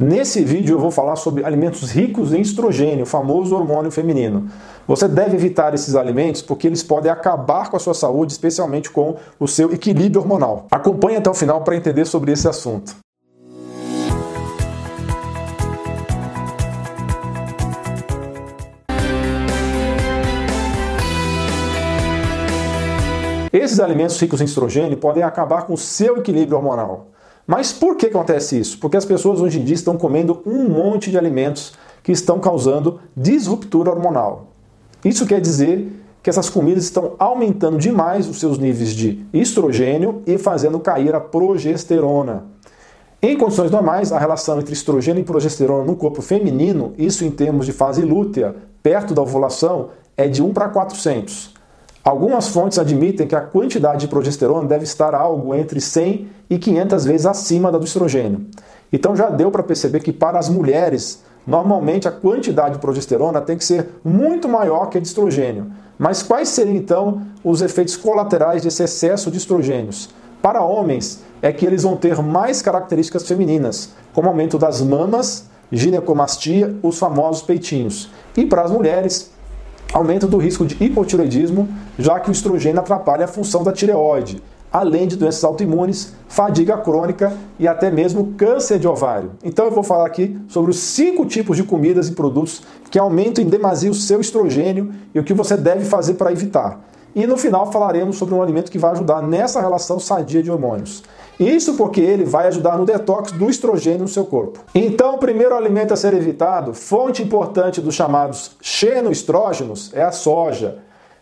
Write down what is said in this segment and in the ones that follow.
Nesse vídeo eu vou falar sobre alimentos ricos em estrogênio, o famoso hormônio feminino. Você deve evitar esses alimentos porque eles podem acabar com a sua saúde, especialmente com o seu equilíbrio hormonal. Acompanhe até o final para entender sobre esse assunto. Esses alimentos ricos em estrogênio podem acabar com o seu equilíbrio hormonal. Mas por que acontece isso? Porque as pessoas hoje em dia estão comendo um monte de alimentos que estão causando disruptura hormonal. Isso quer dizer que essas comidas estão aumentando demais os seus níveis de estrogênio e fazendo cair a progesterona. Em condições normais, a relação entre estrogênio e progesterona no corpo feminino, isso em termos de fase lútea, perto da ovulação, é de 1 para 400. Algumas fontes admitem que a quantidade de progesterona deve estar algo entre 100 e 500 vezes acima da do estrogênio. Então já deu para perceber que para as mulheres, normalmente a quantidade de progesterona tem que ser muito maior que a de estrogênio. Mas quais seriam então os efeitos colaterais desse excesso de estrogênios? Para homens, é que eles vão ter mais características femininas, como aumento das mamas, ginecomastia, os famosos peitinhos. E para as mulheres, aumento do risco de hipotireoidismo, já que o estrogênio atrapalha a função da tireoide, além de doenças autoimunes, fadiga crônica e até mesmo câncer de ovário. Então eu vou falar aqui sobre os cinco tipos de comidas e produtos que aumentam em demasia o seu estrogênio e o que você deve fazer para evitar. E no final falaremos sobre um alimento que vai ajudar nessa relação sadia de hormônios. Isso porque ele vai ajudar no detox do estrogênio no seu corpo. Então, o primeiro alimento a ser evitado, fonte importante dos chamados xenoestrógenos, é a soja.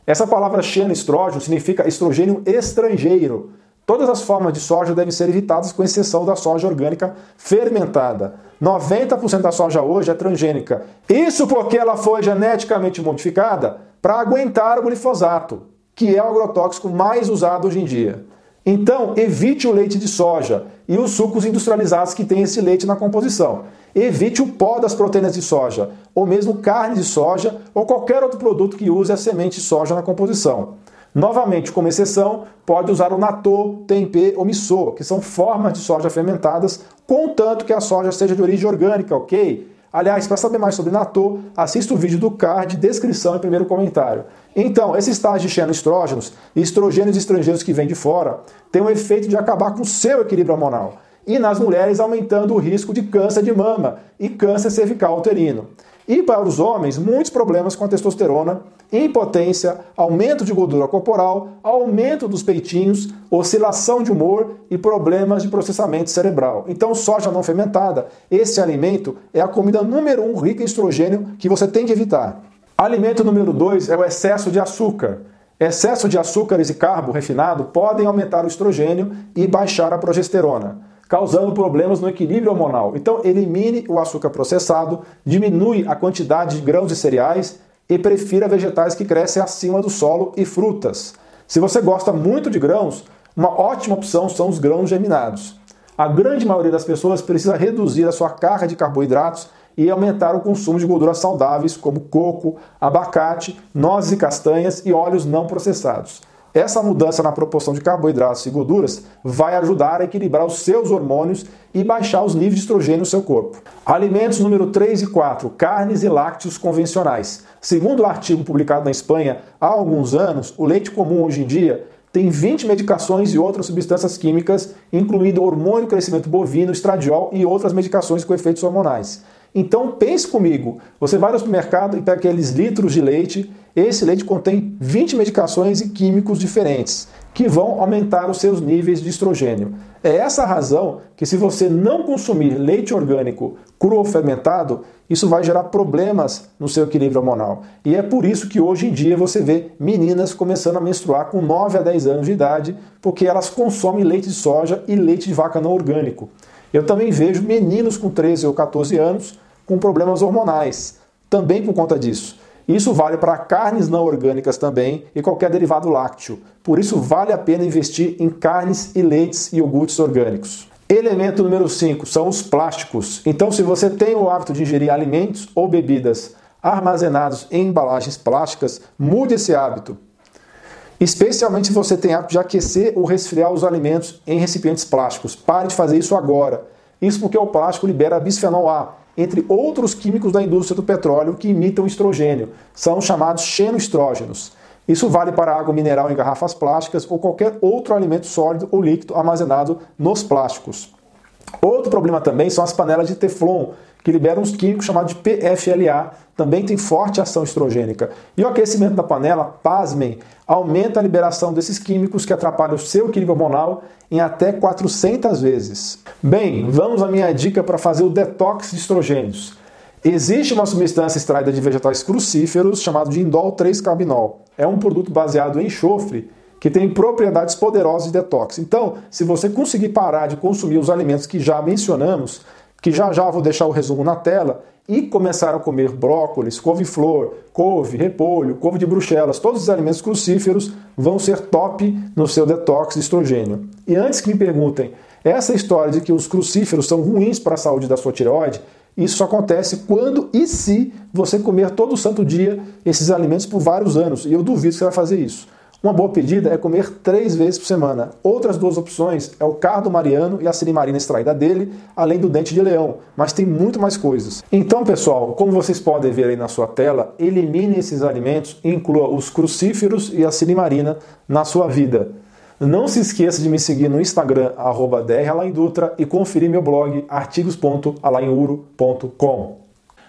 Essa palavra xenoestrógeno significa estrogênio estrangeiro. Todas as formas de soja devem ser evitadas, com exceção da soja orgânica fermentada. 90% da soja hoje é transgênica. Isso porque ela foi geneticamente modificada para aguentar o glifosato, que é o agrotóxico mais usado hoje em dia. Então, evite o leite de soja e os sucos industrializados que têm esse leite na composição. Evite o pó das proteínas de soja, ou mesmo carne de soja, ou qualquer outro produto que use a semente de soja na composição. Novamente, como exceção, pode usar o natô, tempê ou miso, que são formas de soja fermentadas, contanto que a soja seja de origem orgânica, ok? Aliás, para saber mais sobre Natô, assista o vídeo do card, descrição e primeiro comentário. Então, esses tais de xenoestrógenos e estrogênios estrangeiros que vêm de fora têm o efeito de acabar com o seu equilíbrio hormonal e nas mulheres aumentando o risco de câncer de mama e câncer cervical uterino. E para os homens, muitos problemas com a testosterona, impotência, aumento de gordura corporal, aumento dos peitinhos, oscilação de humor e problemas de processamento cerebral. Então, soja não fermentada, esse alimento é a comida número um rica em estrogênio que você tem que evitar. Alimento número dois é o excesso de açúcar. Excesso de açúcares e carbo refinado podem aumentar o estrogênio e baixar a progesterona causando problemas no equilíbrio hormonal. Então, elimine o açúcar processado, diminui a quantidade de grãos e cereais e prefira vegetais que crescem acima do solo e frutas. Se você gosta muito de grãos, uma ótima opção são os grãos germinados. A grande maioria das pessoas precisa reduzir a sua carga de carboidratos e aumentar o consumo de gorduras saudáveis, como coco, abacate, nozes e castanhas e óleos não processados. Essa mudança na proporção de carboidratos e gorduras vai ajudar a equilibrar os seus hormônios e baixar os níveis de estrogênio no seu corpo. Alimentos número 3 e 4, carnes e lácteos convencionais. Segundo o um artigo publicado na Espanha há alguns anos, o leite comum hoje em dia tem 20 medicações e outras substâncias químicas, incluindo hormônio crescimento bovino, estradiol e outras medicações com efeitos hormonais. Então pense comigo, você vai no supermercado e pega aqueles litros de leite, esse leite contém 20 medicações e químicos diferentes que vão aumentar os seus níveis de estrogênio. É essa a razão que se você não consumir leite orgânico cru ou fermentado, isso vai gerar problemas no seu equilíbrio hormonal. E é por isso que hoje em dia você vê meninas começando a menstruar com 9 a 10 anos de idade, porque elas consomem leite de soja e leite de vaca não orgânico. Eu também vejo meninos com 13 ou 14 anos com problemas hormonais, também por conta disso. Isso vale para carnes não orgânicas também e qualquer derivado lácteo. Por isso vale a pena investir em carnes e leites e iogurtes orgânicos. Elemento número 5 são os plásticos. Então, se você tem o hábito de ingerir alimentos ou bebidas armazenados em embalagens plásticas, mude esse hábito. Especialmente se você tem hábito de aquecer ou resfriar os alimentos em recipientes plásticos. Pare de fazer isso agora. Isso porque o plástico libera bisfenol A, entre outros químicos da indústria do petróleo que imitam estrogênio. São chamados xenoestrógenos. Isso vale para água mineral em garrafas plásticas ou qualquer outro alimento sólido ou líquido armazenado nos plásticos. Outro problema também são as panelas de Teflon, que liberam uns químicos chamados de PFLA, também tem forte ação estrogênica. E o aquecimento da panela, pasmem, aumenta a liberação desses químicos que atrapalham o seu equilíbrio hormonal em até 400 vezes. Bem, vamos à minha dica para fazer o detox de estrogênios. Existe uma substância extraída de vegetais crucíferos chamada de indol 3-carbinol. É um produto baseado em enxofre que tem propriedades poderosas de detox. Então, se você conseguir parar de consumir os alimentos que já mencionamos, que já já vou deixar o resumo na tela, e começar a comer brócolis, couve-flor, couve, repolho, couve de bruxelas, todos os alimentos crucíferos vão ser top no seu detox de estrogênio. E antes que me perguntem, essa história de que os crucíferos são ruins para a saúde da sua tireoide, isso acontece quando e se você comer todo santo dia esses alimentos por vários anos. E eu duvido que você vai fazer isso. Uma boa pedida é comer três vezes por semana. Outras duas opções é o cardo mariano e a sirimarina extraída dele, além do dente de leão, mas tem muito mais coisas. Então, pessoal, como vocês podem ver aí na sua tela, elimine esses alimentos e inclua os crucíferos e a sirimarina na sua vida. Não se esqueça de me seguir no Instagram, arroba e conferir meu blog artigos.alainuro.com.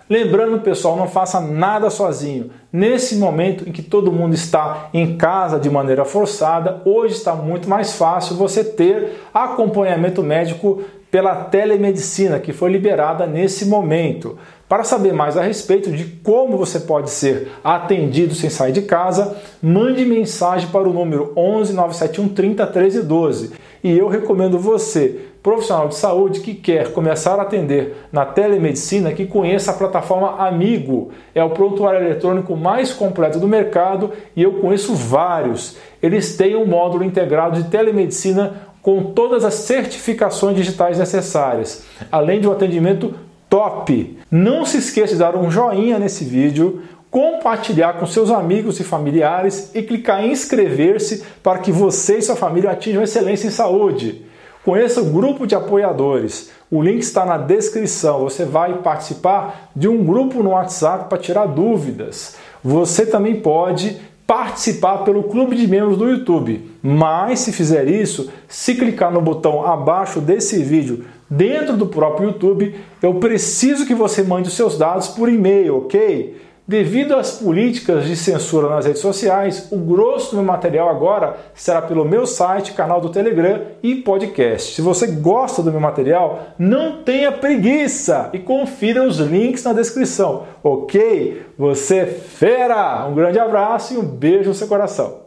Lembrando, pessoal, não faça nada sozinho. Nesse momento em que todo mundo está em casa de maneira forçada, hoje está muito mais fácil você ter acompanhamento médico pela telemedicina que foi liberada nesse momento. Para saber mais a respeito de como você pode ser atendido sem sair de casa, mande mensagem para o número 11 971 30 13 12. E eu recomendo você profissional de saúde que quer começar a atender na telemedicina que conheça a plataforma Amigo. É o prontuário eletrônico mais completo do mercado e eu conheço vários. Eles têm um módulo integrado de telemedicina com todas as certificações digitais necessárias, além de um atendimento top. Não se esqueça de dar um joinha nesse vídeo, compartilhar com seus amigos e familiares e clicar em inscrever-se para que você e sua família atinjam excelência em saúde. Conheça o grupo de apoiadores. O link está na descrição. Você vai participar de um grupo no WhatsApp para tirar dúvidas. Você também pode participar pelo clube de membros do YouTube. Mas se fizer isso, se clicar no botão abaixo desse vídeo dentro do próprio YouTube, eu preciso que você mande os seus dados por e-mail, ok? Devido às políticas de censura nas redes sociais, o grosso do meu material agora será pelo meu site, canal do Telegram e podcast. Se você gosta do meu material, não tenha preguiça e confira os links na descrição, ok? Você é fera! Um grande abraço e um beijo no seu coração.